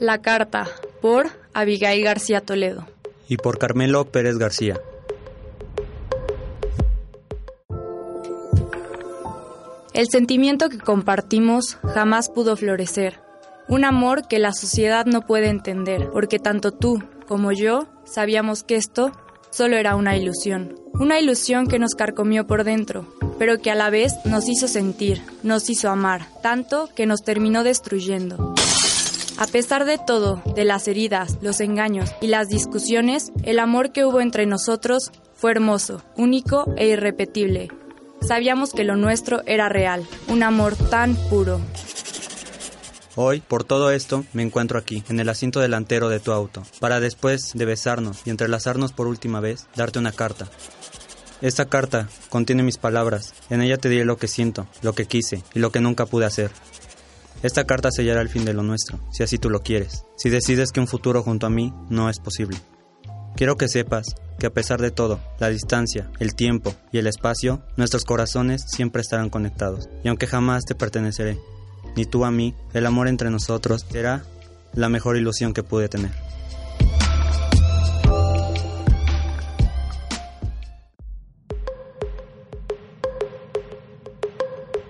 La carta, por Abigail García Toledo. Y por Carmelo Pérez García. El sentimiento que compartimos jamás pudo florecer. Un amor que la sociedad no puede entender, porque tanto tú como yo sabíamos que esto solo era una ilusión. Una ilusión que nos carcomió por dentro, pero que a la vez nos hizo sentir, nos hizo amar, tanto que nos terminó destruyendo. A pesar de todo, de las heridas, los engaños y las discusiones, el amor que hubo entre nosotros fue hermoso, único e irrepetible. Sabíamos que lo nuestro era real, un amor tan puro. Hoy, por todo esto, me encuentro aquí, en el asiento delantero de tu auto, para después de besarnos y entrelazarnos por última vez, darte una carta. Esta carta contiene mis palabras, en ella te diré lo que siento, lo que quise y lo que nunca pude hacer. Esta carta sellará el fin de lo nuestro, si así tú lo quieres, si decides que un futuro junto a mí no es posible. Quiero que sepas que a pesar de todo, la distancia, el tiempo y el espacio, nuestros corazones siempre estarán conectados, y aunque jamás te perteneceré, ni tú a mí, el amor entre nosotros será la mejor ilusión que pude tener.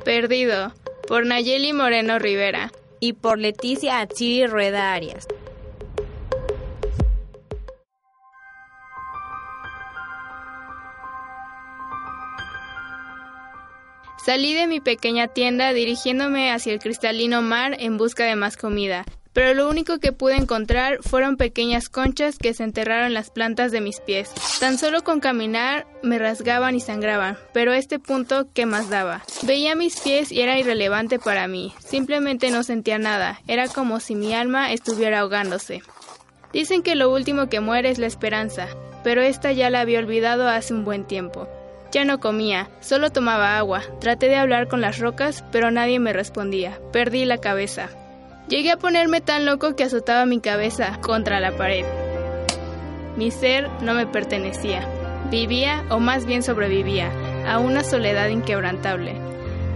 Perdido, por Nayeli Moreno Rivera. Y por Leticia Atsiri Rueda Arias. Salí de mi pequeña tienda dirigiéndome hacia el cristalino mar en busca de más comida, pero lo único que pude encontrar fueron pequeñas conchas que se enterraron en las plantas de mis pies. Tan solo con caminar me rasgaban y sangraban, pero a este punto, ¿qué más daba? Veía mis pies y era irrelevante para mí, simplemente no sentía nada, era como si mi alma estuviera ahogándose. Dicen que lo último que muere es la esperanza, pero esta ya la había olvidado hace un buen tiempo. Ya no comía, solo tomaba agua. Traté de hablar con las rocas, pero nadie me respondía. Perdí la cabeza. Llegué a ponerme tan loco que azotaba mi cabeza contra la pared. Mi ser no me pertenecía. Vivía, o más bien sobrevivía, a una soledad inquebrantable.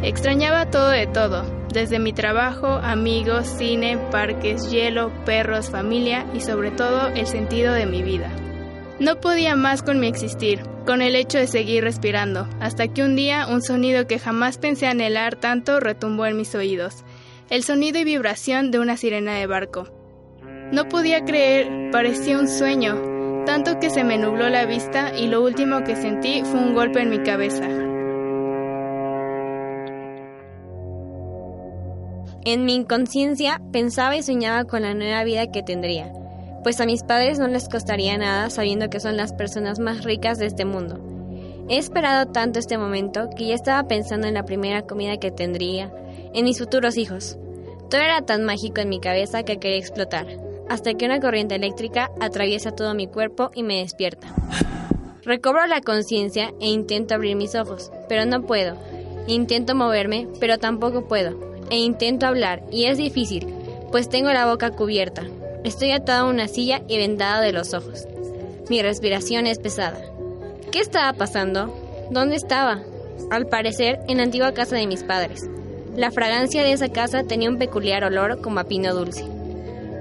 Extrañaba todo de todo, desde mi trabajo, amigos, cine, parques, hielo, perros, familia y sobre todo el sentido de mi vida. No podía más con mi existir, con el hecho de seguir respirando, hasta que un día un sonido que jamás pensé anhelar tanto retumbó en mis oídos, el sonido y vibración de una sirena de barco. No podía creer, parecía un sueño, tanto que se me nubló la vista y lo último que sentí fue un golpe en mi cabeza. En mi inconsciencia pensaba y soñaba con la nueva vida que tendría pues a mis padres no les costaría nada sabiendo que son las personas más ricas de este mundo. He esperado tanto este momento que ya estaba pensando en la primera comida que tendría, en mis futuros hijos. Todo era tan mágico en mi cabeza que quería explotar, hasta que una corriente eléctrica atraviesa todo mi cuerpo y me despierta. Recobro la conciencia e intento abrir mis ojos, pero no puedo. Intento moverme, pero tampoco puedo. E intento hablar, y es difícil, pues tengo la boca cubierta, Estoy atado a una silla y vendado de los ojos. Mi respiración es pesada. ¿Qué estaba pasando? ¿Dónde estaba? Al parecer, en la antigua casa de mis padres. La fragancia de esa casa tenía un peculiar olor como a pino dulce.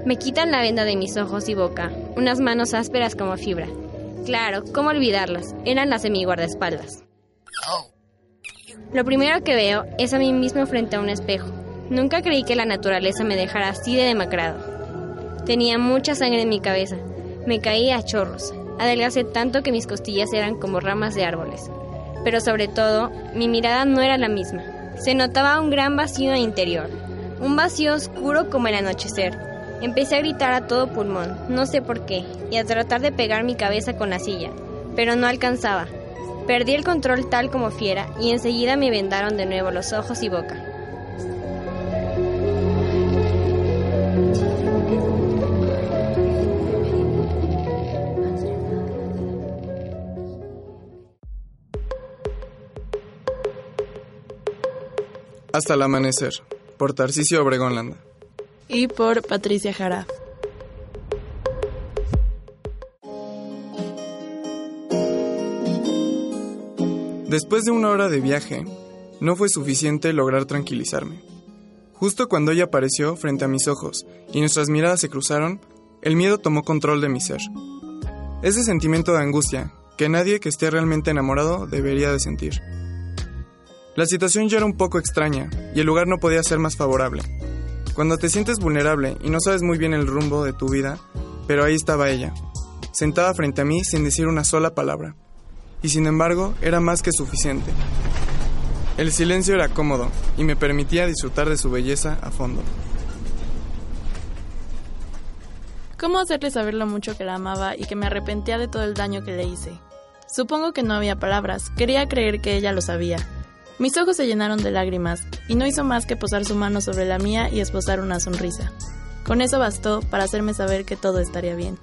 Me quitan la venda de mis ojos y boca, unas manos ásperas como fibra. Claro, ¿cómo olvidarlas? Eran las de mi guardaespaldas. Lo primero que veo es a mí mismo frente a un espejo. Nunca creí que la naturaleza me dejara así de demacrado. Tenía mucha sangre en mi cabeza. Me caía a chorros. Adelgacé tanto que mis costillas eran como ramas de árboles. Pero sobre todo, mi mirada no era la misma. Se notaba un gran vacío interior. Un vacío oscuro como el anochecer. Empecé a gritar a todo pulmón, no sé por qué, y a tratar de pegar mi cabeza con la silla, pero no alcanzaba. Perdí el control tal como fiera y enseguida me vendaron de nuevo los ojos y boca. Hasta el amanecer, por Tarcisio Obregón Landa. Y por Patricia Jara. Después de una hora de viaje, no fue suficiente lograr tranquilizarme. Justo cuando ella apareció frente a mis ojos y nuestras miradas se cruzaron, el miedo tomó control de mi ser. Ese sentimiento de angustia que nadie que esté realmente enamorado debería de sentir. La situación ya era un poco extraña y el lugar no podía ser más favorable. Cuando te sientes vulnerable y no sabes muy bien el rumbo de tu vida, pero ahí estaba ella, sentada frente a mí sin decir una sola palabra. Y sin embargo, era más que suficiente. El silencio era cómodo y me permitía disfrutar de su belleza a fondo. ¿Cómo hacerle saber lo mucho que la amaba y que me arrepentía de todo el daño que le hice? Supongo que no había palabras, quería creer que ella lo sabía. Mis ojos se llenaron de lágrimas y no hizo más que posar su mano sobre la mía y esposar una sonrisa. Con eso bastó para hacerme saber que todo estaría bien.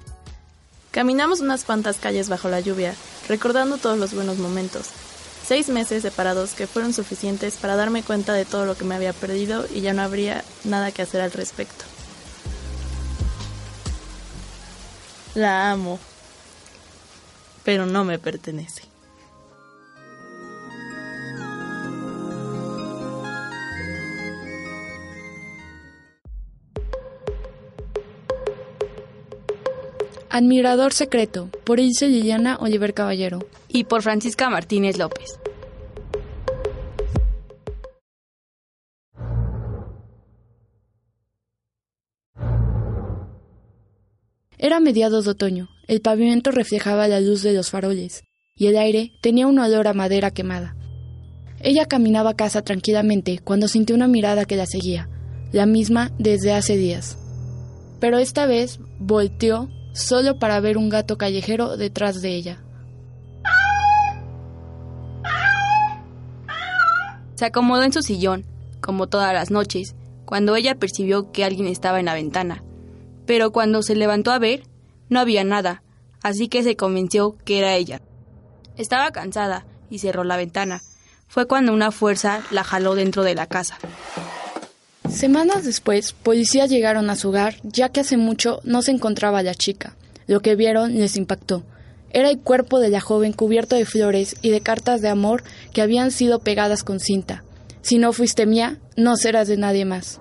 Caminamos unas cuantas calles bajo la lluvia, recordando todos los buenos momentos, Seis meses separados que fueron suficientes para darme cuenta de todo lo que me había perdido y ya no habría nada que hacer al respecto. La amo, pero no me pertenece. Admirador secreto, por Ilse Liliana Oliver Caballero. Y por Francisca Martínez López. Era mediados de otoño, el pavimento reflejaba la luz de los faroles, y el aire tenía un olor a madera quemada. Ella caminaba a casa tranquilamente cuando sintió una mirada que la seguía, la misma desde hace días. Pero esta vez volteó solo para ver un gato callejero detrás de ella. Se acomodó en su sillón, como todas las noches, cuando ella percibió que alguien estaba en la ventana. Pero cuando se levantó a ver, no había nada, así que se convenció que era ella. Estaba cansada y cerró la ventana. Fue cuando una fuerza la jaló dentro de la casa. Semanas después, policías llegaron a su hogar, ya que hace mucho no se encontraba la chica. Lo que vieron les impactó. Era el cuerpo de la joven cubierto de flores y de cartas de amor que habían sido pegadas con cinta. Si no fuiste mía, no serás de nadie más.